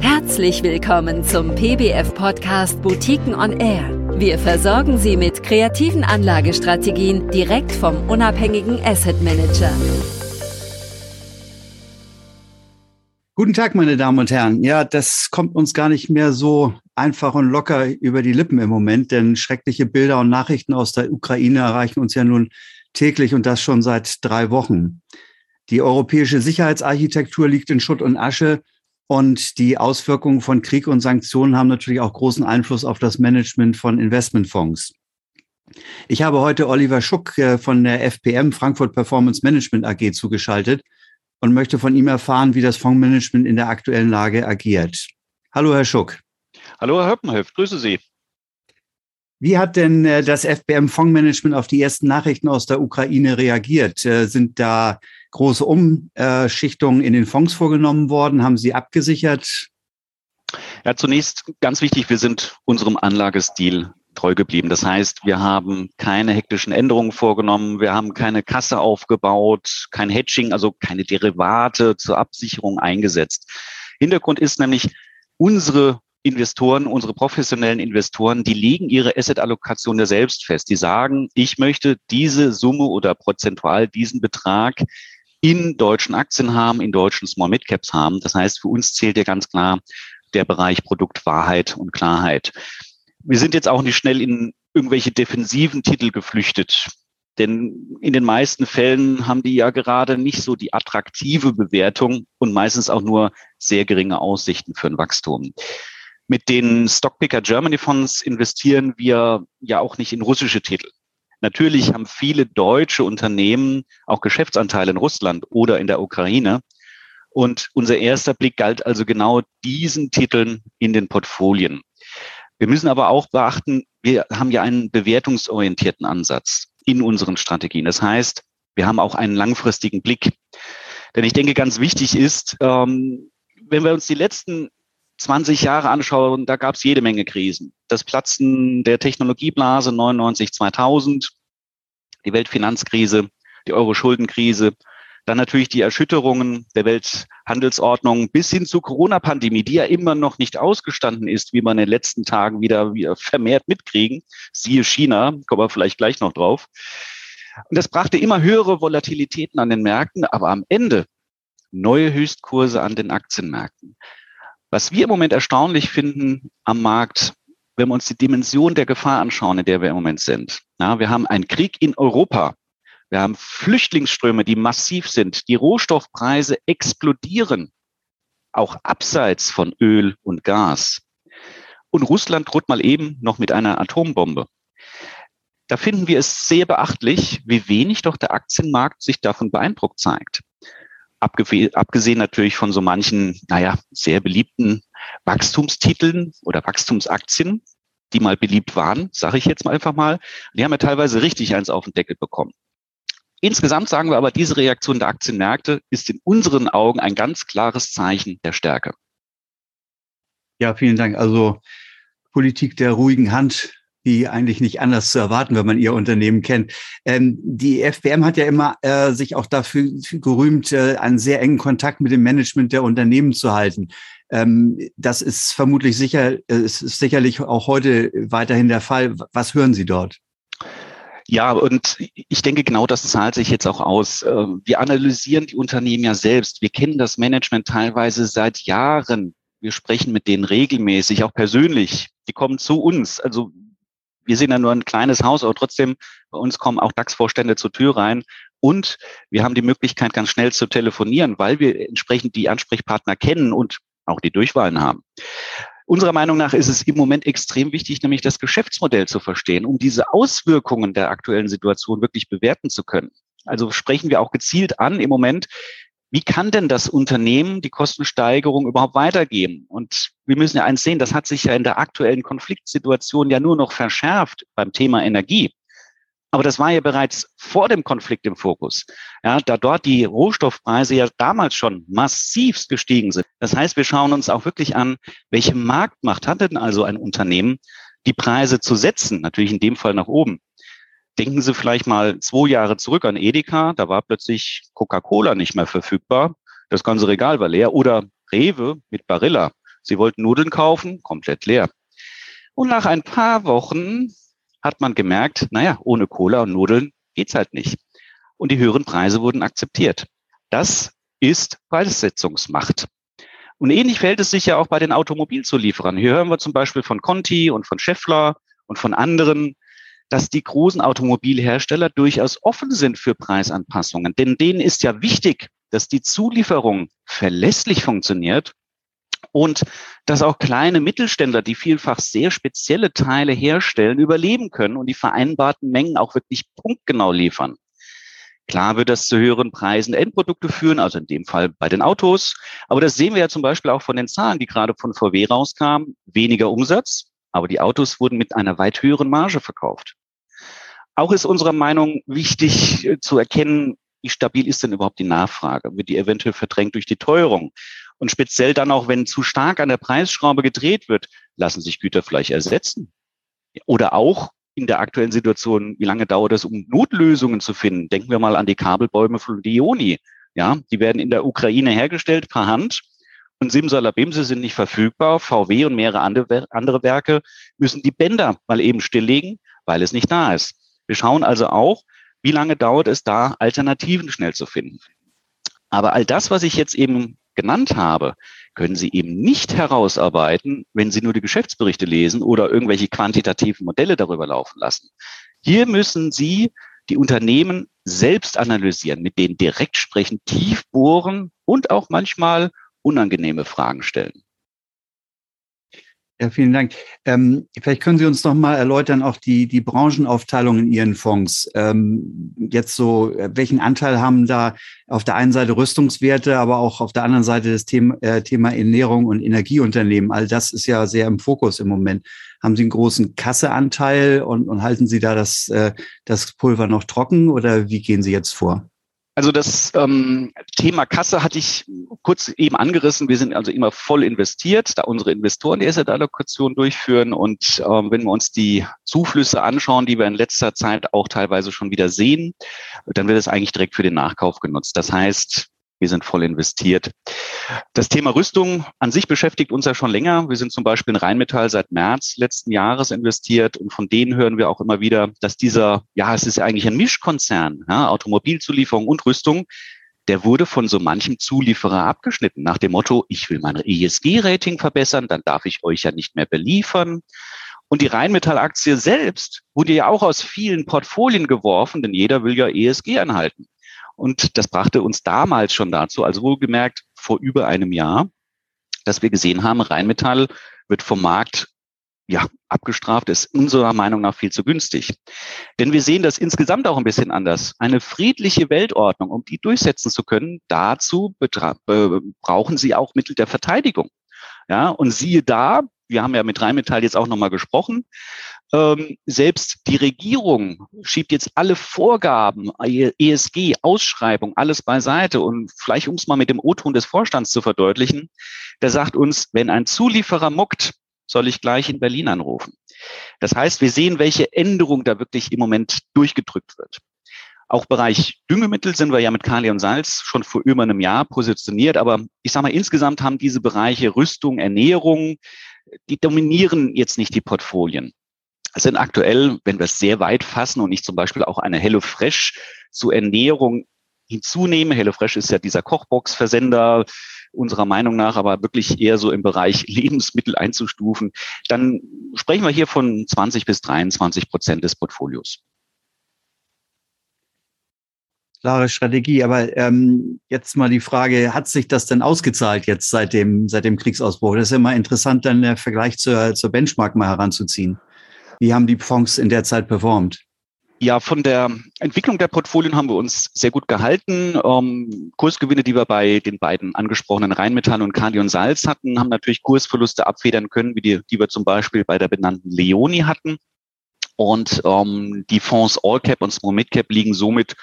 Herzlich willkommen zum PBF-Podcast Boutiquen on Air. Wir versorgen Sie mit kreativen Anlagestrategien direkt vom unabhängigen Asset Manager. Guten Tag, meine Damen und Herren. Ja, das kommt uns gar nicht mehr so einfach und locker über die Lippen im Moment, denn schreckliche Bilder und Nachrichten aus der Ukraine erreichen uns ja nun täglich und das schon seit drei Wochen. Die europäische Sicherheitsarchitektur liegt in Schutt und Asche und die Auswirkungen von Krieg und Sanktionen haben natürlich auch großen Einfluss auf das Management von Investmentfonds. Ich habe heute Oliver Schuck äh, von der FPM Frankfurt Performance Management AG zugeschaltet und möchte von ihm erfahren, wie das Fondsmanagement in der aktuellen Lage agiert. Hallo, Herr Schuck. Hallo, Herr Höppenhöft, grüße Sie. Wie hat denn äh, das FBM Fondsmanagement auf die ersten Nachrichten aus der Ukraine reagiert? Äh, sind da große Umschichtungen in den Fonds vorgenommen worden? Haben Sie abgesichert? Ja, zunächst ganz wichtig, wir sind unserem Anlagestil treu geblieben. Das heißt, wir haben keine hektischen Änderungen vorgenommen, wir haben keine Kasse aufgebaut, kein Hedging, also keine Derivate zur Absicherung eingesetzt. Hintergrund ist nämlich, unsere Investoren, unsere professionellen Investoren, die legen ihre Asset-Allokation ja selbst fest. Die sagen, ich möchte diese Summe oder prozentual diesen Betrag in deutschen Aktien haben, in deutschen Small Mid Caps haben. Das heißt, für uns zählt ja ganz klar der Bereich Produktwahrheit und Klarheit. Wir sind jetzt auch nicht schnell in irgendwelche defensiven Titel geflüchtet. Denn in den meisten Fällen haben die ja gerade nicht so die attraktive Bewertung und meistens auch nur sehr geringe Aussichten für ein Wachstum. Mit den Stockpicker Germany Fonds investieren wir ja auch nicht in russische Titel. Natürlich haben viele deutsche Unternehmen auch Geschäftsanteile in Russland oder in der Ukraine. Und unser erster Blick galt also genau diesen Titeln in den Portfolien. Wir müssen aber auch beachten, wir haben ja einen bewertungsorientierten Ansatz in unseren Strategien. Das heißt, wir haben auch einen langfristigen Blick. Denn ich denke, ganz wichtig ist, ähm, wenn wir uns die letzten 20 Jahre anschauen, da gab es jede Menge Krisen. Das Platzen der Technologieblase 99, 2000, die Weltfinanzkrise, die Euro-Schuldenkrise, dann natürlich die Erschütterungen der Welthandelsordnung bis hin zur Corona-Pandemie, die ja immer noch nicht ausgestanden ist, wie man in den letzten Tagen wieder, wieder vermehrt mitkriegen. Siehe China, kommen wir vielleicht gleich noch drauf. Und das brachte immer höhere Volatilitäten an den Märkten, aber am Ende neue Höchstkurse an den Aktienmärkten. Was wir im Moment erstaunlich finden am Markt, wenn wir uns die Dimension der Gefahr anschauen, in der wir im Moment sind. Ja, wir haben einen Krieg in Europa. Wir haben Flüchtlingsströme, die massiv sind. Die Rohstoffpreise explodieren, auch abseits von Öl und Gas. Und Russland droht mal eben noch mit einer Atombombe. Da finden wir es sehr beachtlich, wie wenig doch der Aktienmarkt sich davon beeindruckt zeigt abgesehen natürlich von so manchen, naja, sehr beliebten Wachstumstiteln oder Wachstumsaktien, die mal beliebt waren, sage ich jetzt mal einfach mal. Die haben ja teilweise richtig eins auf den Deckel bekommen. Insgesamt sagen wir aber, diese Reaktion der Aktienmärkte ist in unseren Augen ein ganz klares Zeichen der Stärke. Ja, vielen Dank. Also Politik der ruhigen Hand wie eigentlich nicht anders zu erwarten, wenn man ihr Unternehmen kennt. Ähm, die FBM hat ja immer äh, sich auch dafür gerühmt, äh, einen sehr engen Kontakt mit dem Management der Unternehmen zu halten. Ähm, das ist vermutlich sicher, äh, es ist sicherlich auch heute weiterhin der Fall. Was hören Sie dort? Ja, und ich denke, genau das zahlt sich jetzt auch aus. Ähm, wir analysieren die Unternehmen ja selbst. Wir kennen das Management teilweise seit Jahren. Wir sprechen mit denen regelmäßig, auch persönlich. Die kommen zu uns. Also wir sind ja nur ein kleines Haus, aber trotzdem, bei uns kommen auch DAX-Vorstände zur Tür rein. Und wir haben die Möglichkeit, ganz schnell zu telefonieren, weil wir entsprechend die Ansprechpartner kennen und auch die Durchwahlen haben. Unserer Meinung nach ist es im Moment extrem wichtig, nämlich das Geschäftsmodell zu verstehen, um diese Auswirkungen der aktuellen Situation wirklich bewerten zu können. Also sprechen wir auch gezielt an im Moment, wie kann denn das Unternehmen die Kostensteigerung überhaupt weitergeben? Und wir müssen ja eins sehen, das hat sich ja in der aktuellen Konfliktsituation ja nur noch verschärft beim Thema Energie. Aber das war ja bereits vor dem Konflikt im Fokus. Ja, da dort die Rohstoffpreise ja damals schon massivst gestiegen sind. Das heißt, wir schauen uns auch wirklich an, welche Marktmacht hat denn also ein Unternehmen, die Preise zu setzen, natürlich in dem Fall nach oben. Denken Sie vielleicht mal zwei Jahre zurück an Edeka, da war plötzlich Coca-Cola nicht mehr verfügbar. Das ganze Regal war leer. Oder Rewe mit Barilla. Sie wollten Nudeln kaufen, komplett leer. Und nach ein paar Wochen hat man gemerkt, naja, ohne Cola und Nudeln geht's halt nicht. Und die höheren Preise wurden akzeptiert. Das ist Preissetzungsmacht. Und ähnlich verhält es sich ja auch bei den Automobilzulieferern. Hier hören wir zum Beispiel von Conti und von Scheffler und von anderen, dass die großen Automobilhersteller durchaus offen sind für Preisanpassungen. Denn denen ist ja wichtig, dass die Zulieferung verlässlich funktioniert und dass auch kleine Mittelständler, die vielfach sehr spezielle Teile herstellen, überleben können und die vereinbarten Mengen auch wirklich punktgenau liefern. Klar wird das zu höheren Preisen Endprodukte führen, also in dem Fall bei den Autos. Aber das sehen wir ja zum Beispiel auch von den Zahlen, die gerade von VW rauskamen. Weniger Umsatz, aber die Autos wurden mit einer weit höheren Marge verkauft. Auch ist unserer Meinung wichtig äh, zu erkennen, wie stabil ist denn überhaupt die Nachfrage? Wird die eventuell verdrängt durch die Teuerung? Und speziell dann auch, wenn zu stark an der Preisschraube gedreht wird, lassen sich Güter vielleicht ersetzen. Oder auch in der aktuellen Situation, wie lange dauert es, um Notlösungen zu finden? Denken wir mal an die Kabelbäume von Dioni. Ja, die werden in der Ukraine hergestellt per Hand und Simsalabimse sind nicht verfügbar. VW und mehrere andere Werke müssen die Bänder mal eben stilllegen, weil es nicht da ist. Wir schauen also auch, wie lange dauert es da, Alternativen schnell zu finden. Aber all das, was ich jetzt eben genannt habe, können Sie eben nicht herausarbeiten, wenn Sie nur die Geschäftsberichte lesen oder irgendwelche quantitativen Modelle darüber laufen lassen. Hier müssen Sie die Unternehmen selbst analysieren, mit denen direkt sprechen, tief bohren und auch manchmal unangenehme Fragen stellen. Ja, vielen Dank. Ähm, vielleicht können Sie uns noch mal erläutern, auch die, die Branchenaufteilung in Ihren Fonds. Ähm, jetzt so, welchen Anteil haben da auf der einen Seite Rüstungswerte, aber auch auf der anderen Seite das Thema, äh, Thema Ernährung und Energieunternehmen? All das ist ja sehr im Fokus im Moment. Haben Sie einen großen Kasseanteil und, und halten Sie da das, äh, das Pulver noch trocken oder wie gehen Sie jetzt vor? Also das ähm, Thema Kasse hatte ich kurz eben angerissen. Wir sind also immer voll investiert, da unsere Investoren die Asset-Allokation durchführen. Und ähm, wenn wir uns die Zuflüsse anschauen, die wir in letzter Zeit auch teilweise schon wieder sehen, dann wird es eigentlich direkt für den Nachkauf genutzt. Das heißt, wir sind voll investiert. Das Thema Rüstung an sich beschäftigt uns ja schon länger. Wir sind zum Beispiel in Rheinmetall seit März letzten Jahres investiert und von denen hören wir auch immer wieder, dass dieser, ja, es ist ja eigentlich ein Mischkonzern, ja, Automobilzulieferung und Rüstung, der wurde von so manchem Zulieferer abgeschnitten nach dem Motto, ich will mein ESG-Rating verbessern, dann darf ich euch ja nicht mehr beliefern. Und die Rheinmetall-Aktie selbst wurde ja auch aus vielen Portfolien geworfen, denn jeder will ja ESG anhalten. Und das brachte uns damals schon dazu, also wohlgemerkt vor über einem Jahr, dass wir gesehen haben, Rheinmetall wird vom Markt ja, abgestraft ist unserer Meinung nach viel zu günstig. Denn wir sehen das insgesamt auch ein bisschen anders. Eine friedliche Weltordnung, um die durchsetzen zu können, dazu brauchen sie auch Mittel der Verteidigung. Ja, und siehe da, wir haben ja mit Rheinmetall jetzt auch nochmal gesprochen, ähm, selbst die Regierung schiebt jetzt alle Vorgaben, ESG, Ausschreibung, alles beiseite. Und vielleicht, um es mal mit dem O-Ton des Vorstands zu verdeutlichen, der sagt uns, wenn ein Zulieferer muckt, soll ich gleich in Berlin anrufen. Das heißt, wir sehen, welche Änderung da wirklich im Moment durchgedrückt wird. Auch Bereich Düngemittel sind wir ja mit Kali und Salz schon vor über einem Jahr positioniert. Aber ich sage mal, insgesamt haben diese Bereiche Rüstung, Ernährung, die dominieren jetzt nicht die Portfolien sind aktuell, wenn wir es sehr weit fassen und ich zum Beispiel auch eine HelloFresh zur Ernährung hinzunehme. HelloFresh ist ja dieser Kochbox-Versender unserer Meinung nach, aber wirklich eher so im Bereich Lebensmittel einzustufen, dann sprechen wir hier von 20 bis 23 Prozent des Portfolios. Klare Strategie, aber ähm, jetzt mal die Frage, hat sich das denn ausgezahlt jetzt seit dem, seit dem Kriegsausbruch? Das ist immer interessant, dann der Vergleich zur, zur Benchmark mal heranzuziehen. Wie haben die Fonds in der Zeit performt? Ja, von der Entwicklung der Portfolien haben wir uns sehr gut gehalten. Ähm, Kursgewinne, die wir bei den beiden angesprochenen Rheinmetall und Kalion Salz hatten, haben natürlich Kursverluste abfedern können, wie die, die wir zum Beispiel bei der benannten Leoni hatten. Und ähm, die Fonds All Cap und Small Mid Cap liegen somit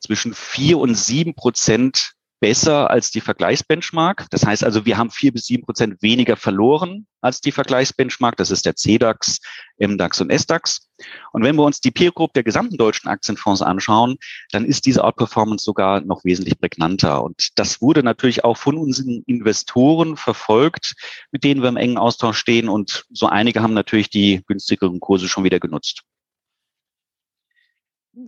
zwischen vier und sieben Prozent besser als die Vergleichsbenchmark. Das heißt also, wir haben vier bis sieben Prozent weniger verloren als die Vergleichsbenchmark. Das ist der CDAX, MDAX und SDAX. Und wenn wir uns die Peer Group der gesamten deutschen Aktienfonds anschauen, dann ist diese Outperformance sogar noch wesentlich prägnanter. Und das wurde natürlich auch von unseren Investoren verfolgt, mit denen wir im engen Austausch stehen. Und so einige haben natürlich die günstigeren Kurse schon wieder genutzt.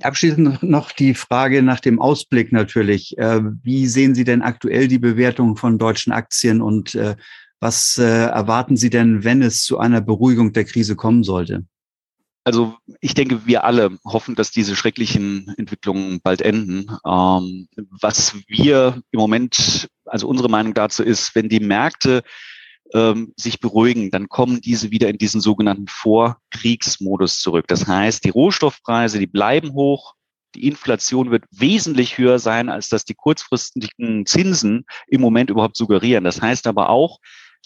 Abschließend noch die Frage nach dem Ausblick natürlich. Äh, wie sehen Sie denn aktuell die Bewertung von deutschen Aktien und äh, was äh, erwarten Sie denn, wenn es zu einer Beruhigung der Krise kommen sollte? Also ich denke, wir alle hoffen, dass diese schrecklichen Entwicklungen bald enden. Ähm, was wir im Moment, also unsere Meinung dazu ist, wenn die Märkte ähm, sich beruhigen, dann kommen diese wieder in diesen sogenannten Vorkriegsmodus zurück. Das heißt, die Rohstoffpreise, die bleiben hoch, die Inflation wird wesentlich höher sein, als dass die kurzfristigen Zinsen im Moment überhaupt suggerieren. Das heißt aber auch,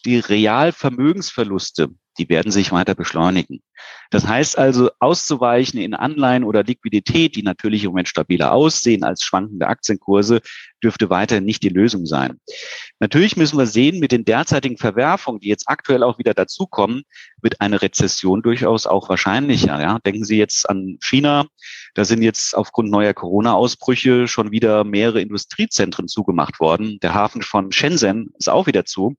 die Realvermögensverluste, die werden sich weiter beschleunigen. Das heißt also, auszuweichen in Anleihen oder Liquidität, die natürlich im Moment stabiler aussehen als schwankende Aktienkurse, dürfte weiter nicht die Lösung sein. Natürlich müssen wir sehen, mit den derzeitigen Verwerfungen, die jetzt aktuell auch wieder dazukommen, wird eine Rezession durchaus auch wahrscheinlicher. Ja? Denken Sie jetzt an China. Da sind jetzt aufgrund neuer Corona-Ausbrüche schon wieder mehrere Industriezentren zugemacht worden. Der Hafen von Shenzhen ist auch wieder zu.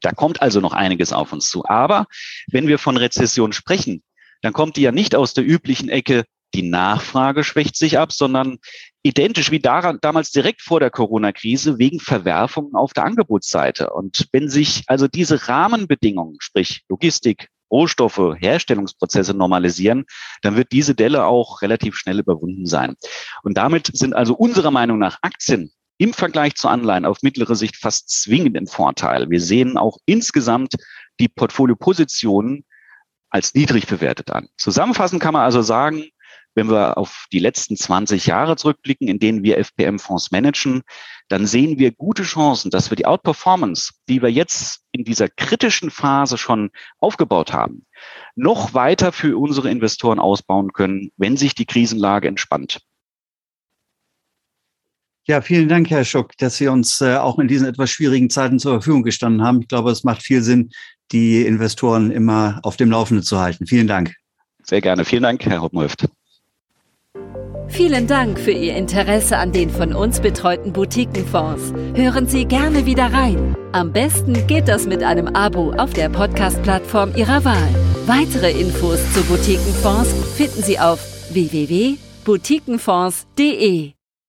Da kommt also noch einiges auf uns zu. Aber wenn wir von Rezession sprechen, dann kommt die ja nicht aus der üblichen Ecke, die Nachfrage schwächt sich ab, sondern identisch wie daran, damals direkt vor der Corona-Krise wegen Verwerfungen auf der Angebotsseite. Und wenn sich also diese Rahmenbedingungen, sprich Logistik, Rohstoffe, Herstellungsprozesse normalisieren, dann wird diese Delle auch relativ schnell überwunden sein. Und damit sind also unserer Meinung nach Aktien im Vergleich zu Anleihen auf mittlere Sicht fast zwingend im Vorteil. Wir sehen auch insgesamt die Portfoliopositionen als niedrig bewertet an. Zusammenfassend kann man also sagen, wenn wir auf die letzten 20 Jahre zurückblicken, in denen wir FPM-Fonds managen, dann sehen wir gute Chancen, dass wir die Outperformance, die wir jetzt in dieser kritischen Phase schon aufgebaut haben, noch weiter für unsere Investoren ausbauen können, wenn sich die Krisenlage entspannt. Ja, vielen Dank, Herr Schuck, dass Sie uns äh, auch in diesen etwas schwierigen Zeiten zur Verfügung gestanden haben. Ich glaube, es macht viel Sinn, die Investoren immer auf dem Laufenden zu halten. Vielen Dank. Sehr gerne. Vielen Dank, Herr Hoppenhöft. Vielen Dank für Ihr Interesse an den von uns betreuten Boutiquenfonds. Hören Sie gerne wieder rein. Am besten geht das mit einem Abo auf der Podcast-Plattform Ihrer Wahl. Weitere Infos zu Boutiquenfonds finden Sie auf www.boutiquenfonds.de.